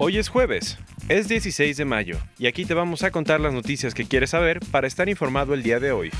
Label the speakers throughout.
Speaker 1: Hoy es jueves, es 16 de mayo, y aquí te vamos a contar las noticias que quieres saber para estar informado el día de hoy.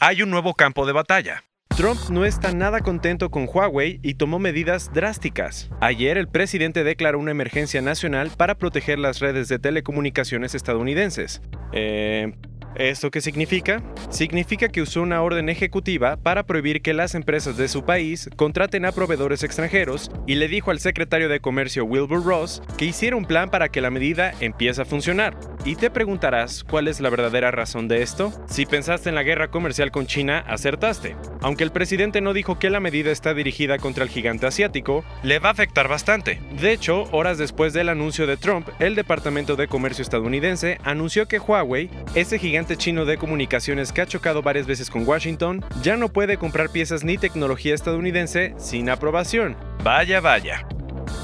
Speaker 1: Hay un nuevo campo de batalla. Trump no está nada contento con Huawei y tomó medidas drásticas. Ayer el presidente declaró una emergencia nacional para proteger las redes de telecomunicaciones estadounidenses. Eh, ¿Esto qué significa? Significa que usó una orden ejecutiva para prohibir que las empresas de su país contraten a proveedores extranjeros y le dijo al secretario de Comercio Wilbur Ross que hiciera un plan para que la medida empiece a funcionar. Y te preguntarás cuál es la verdadera razón de esto. Si pensaste en la guerra comercial con China, acertaste. Aunque el presidente no dijo que la medida está dirigida contra el gigante asiático, le va a afectar bastante. De hecho, horas después del anuncio de Trump, el Departamento de Comercio estadounidense anunció que Huawei, ese gigante chino de comunicaciones que ha chocado varias veces con Washington, ya no puede comprar piezas ni tecnología estadounidense sin aprobación. Vaya, vaya.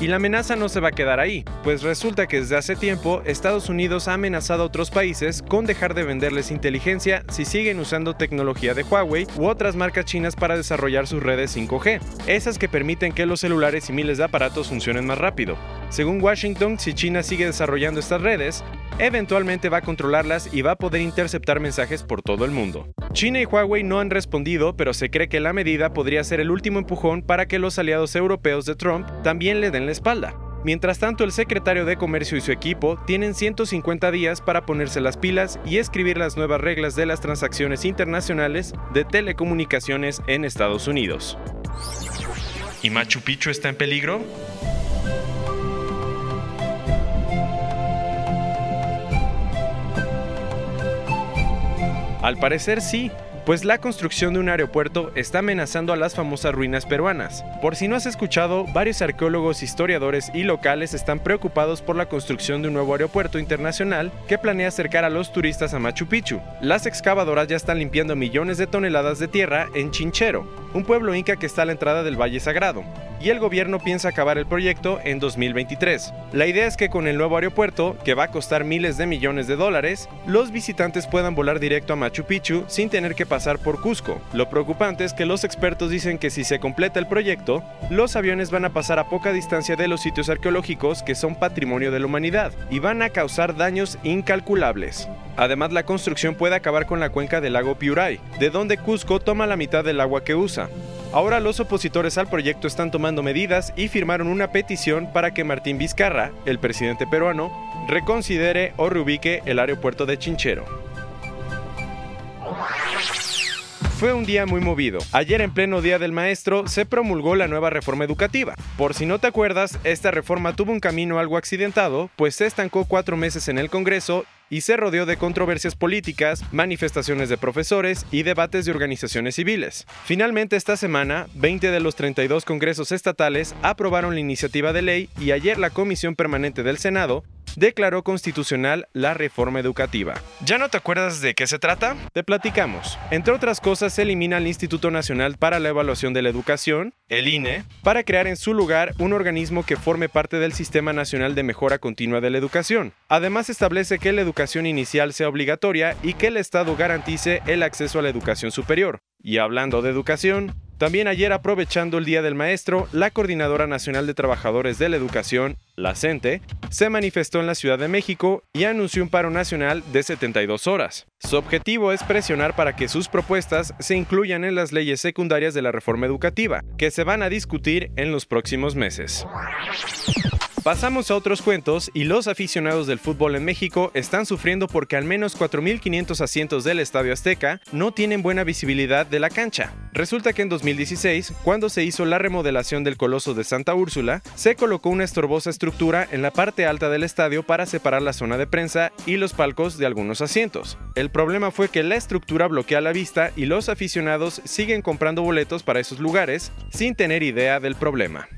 Speaker 1: Y la amenaza no se va a quedar ahí, pues resulta que desde hace tiempo Estados Unidos ha amenazado a otros países con dejar de venderles inteligencia si siguen usando tecnología de Huawei u otras marcas chinas para desarrollar sus redes 5G, esas que permiten que los celulares y miles de aparatos funcionen más rápido. Según Washington, si China sigue desarrollando estas redes, eventualmente va a controlarlas y va a poder interceptar mensajes por todo el mundo. China y Huawei no han respondido, pero se cree que la medida podría ser el último empujón para que los aliados europeos de Trump también le den la espalda. Mientras tanto, el secretario de Comercio y su equipo tienen 150 días para ponerse las pilas y escribir las nuevas reglas de las transacciones internacionales de telecomunicaciones en Estados Unidos. ¿Y Machu Picchu está en peligro? Al parecer sí, pues la construcción de un aeropuerto está amenazando a las famosas ruinas peruanas. Por si no has escuchado, varios arqueólogos, historiadores y locales están preocupados por la construcción de un nuevo aeropuerto internacional que planea acercar a los turistas a Machu Picchu. Las excavadoras ya están limpiando millones de toneladas de tierra en Chinchero, un pueblo inca que está a la entrada del Valle Sagrado, y el gobierno piensa acabar el proyecto en 2023. La idea es que con el nuevo aeropuerto, que va a costar miles de millones de dólares, los visitantes puedan volar directo a Machu Picchu sin tener que pasar por Cusco. Lo preocupante es que los expertos dicen que si se completa el proyecto, los aviones van a pasar a poca distancia de los sitios arqueológicos que son patrimonio de la humanidad y van a causar daños incalculables. Además, la construcción puede acabar con la cuenca del lago Piuray, de donde Cusco toma la mitad del agua que usa. Ahora los opositores al proyecto están tomando medidas y firmaron una petición para que Martín Vizcarra, el presidente peruano, reconsidere o reubique el aeropuerto de Chinchero. Fue un día muy movido. Ayer en pleno Día del Maestro se promulgó la nueva reforma educativa. Por si no te acuerdas, esta reforma tuvo un camino algo accidentado, pues se estancó cuatro meses en el Congreso y se rodeó de controversias políticas, manifestaciones de profesores y debates de organizaciones civiles. Finalmente esta semana, 20 de los 32 congresos estatales aprobaron la iniciativa de ley y ayer la Comisión Permanente del Senado declaró constitucional la reforma educativa. ¿Ya no te acuerdas de qué se trata? Te platicamos. Entre otras cosas, se elimina el Instituto Nacional para la Evaluación de la Educación, el INE, para crear en su lugar un organismo que forme parte del Sistema Nacional de Mejora Continua de la Educación. Además, establece que la educación inicial sea obligatoria y que el Estado garantice el acceso a la educación superior. Y hablando de educación, también ayer aprovechando el Día del Maestro, la Coordinadora Nacional de Trabajadores de la Educación, la CENTE, se manifestó en la Ciudad de México y anunció un paro nacional de 72 horas. Su objetivo es presionar para que sus propuestas se incluyan en las leyes secundarias de la reforma educativa, que se van a discutir en los próximos meses. Pasamos a otros cuentos y los aficionados del fútbol en México están sufriendo porque al menos 4.500 asientos del Estadio Azteca no tienen buena visibilidad de la cancha. Resulta que en 2016, cuando se hizo la remodelación del Coloso de Santa Úrsula, se colocó una estorbosa estructura en la parte alta del estadio para separar la zona de prensa y los palcos de algunos asientos. El problema fue que la estructura bloquea la vista y los aficionados siguen comprando boletos para esos lugares sin tener idea del problema.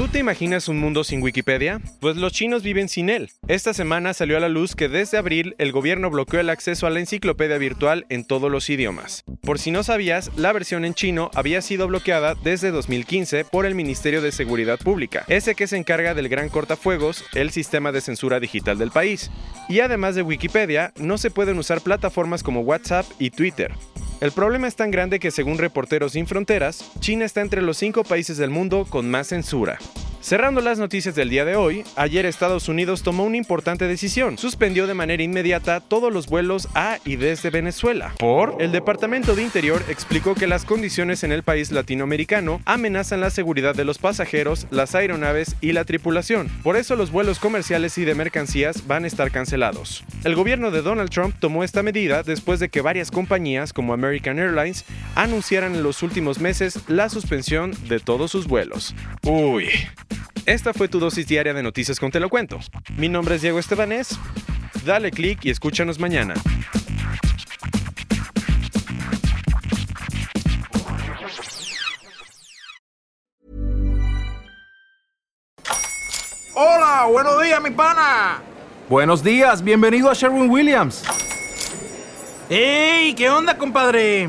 Speaker 1: ¿Tú te imaginas un mundo sin Wikipedia? Pues los chinos viven sin él. Esta semana salió a la luz que desde abril el gobierno bloqueó el acceso a la enciclopedia virtual en todos los idiomas. Por si no sabías, la versión en chino había sido bloqueada desde 2015 por el Ministerio de Seguridad Pública, ese que se encarga del gran cortafuegos, el sistema de censura digital del país. Y además de Wikipedia, no se pueden usar plataformas como WhatsApp y Twitter. El problema es tan grande que según Reporteros Sin Fronteras, China está entre los cinco países del mundo con más censura. Cerrando las noticias del día de hoy, ayer Estados Unidos tomó una importante decisión. Suspendió de manera inmediata todos los vuelos a y desde Venezuela. Por el Departamento de Interior explicó que las condiciones en el país latinoamericano amenazan la seguridad de los pasajeros, las aeronaves y la tripulación. Por eso los vuelos comerciales y de mercancías van a estar cancelados. El gobierno de Donald Trump tomó esta medida después de que varias compañías como American Airlines anunciaran en los últimos meses la suspensión de todos sus vuelos. Uy. Esta fue tu dosis diaria de noticias con Te lo cuento. Mi nombre es Diego Estebanés. Dale click y escúchanos mañana.
Speaker 2: Hola, buenos días, mi pana.
Speaker 3: Buenos días, bienvenido a Sherwin Williams.
Speaker 2: ¡Ey! ¿Qué onda, compadre?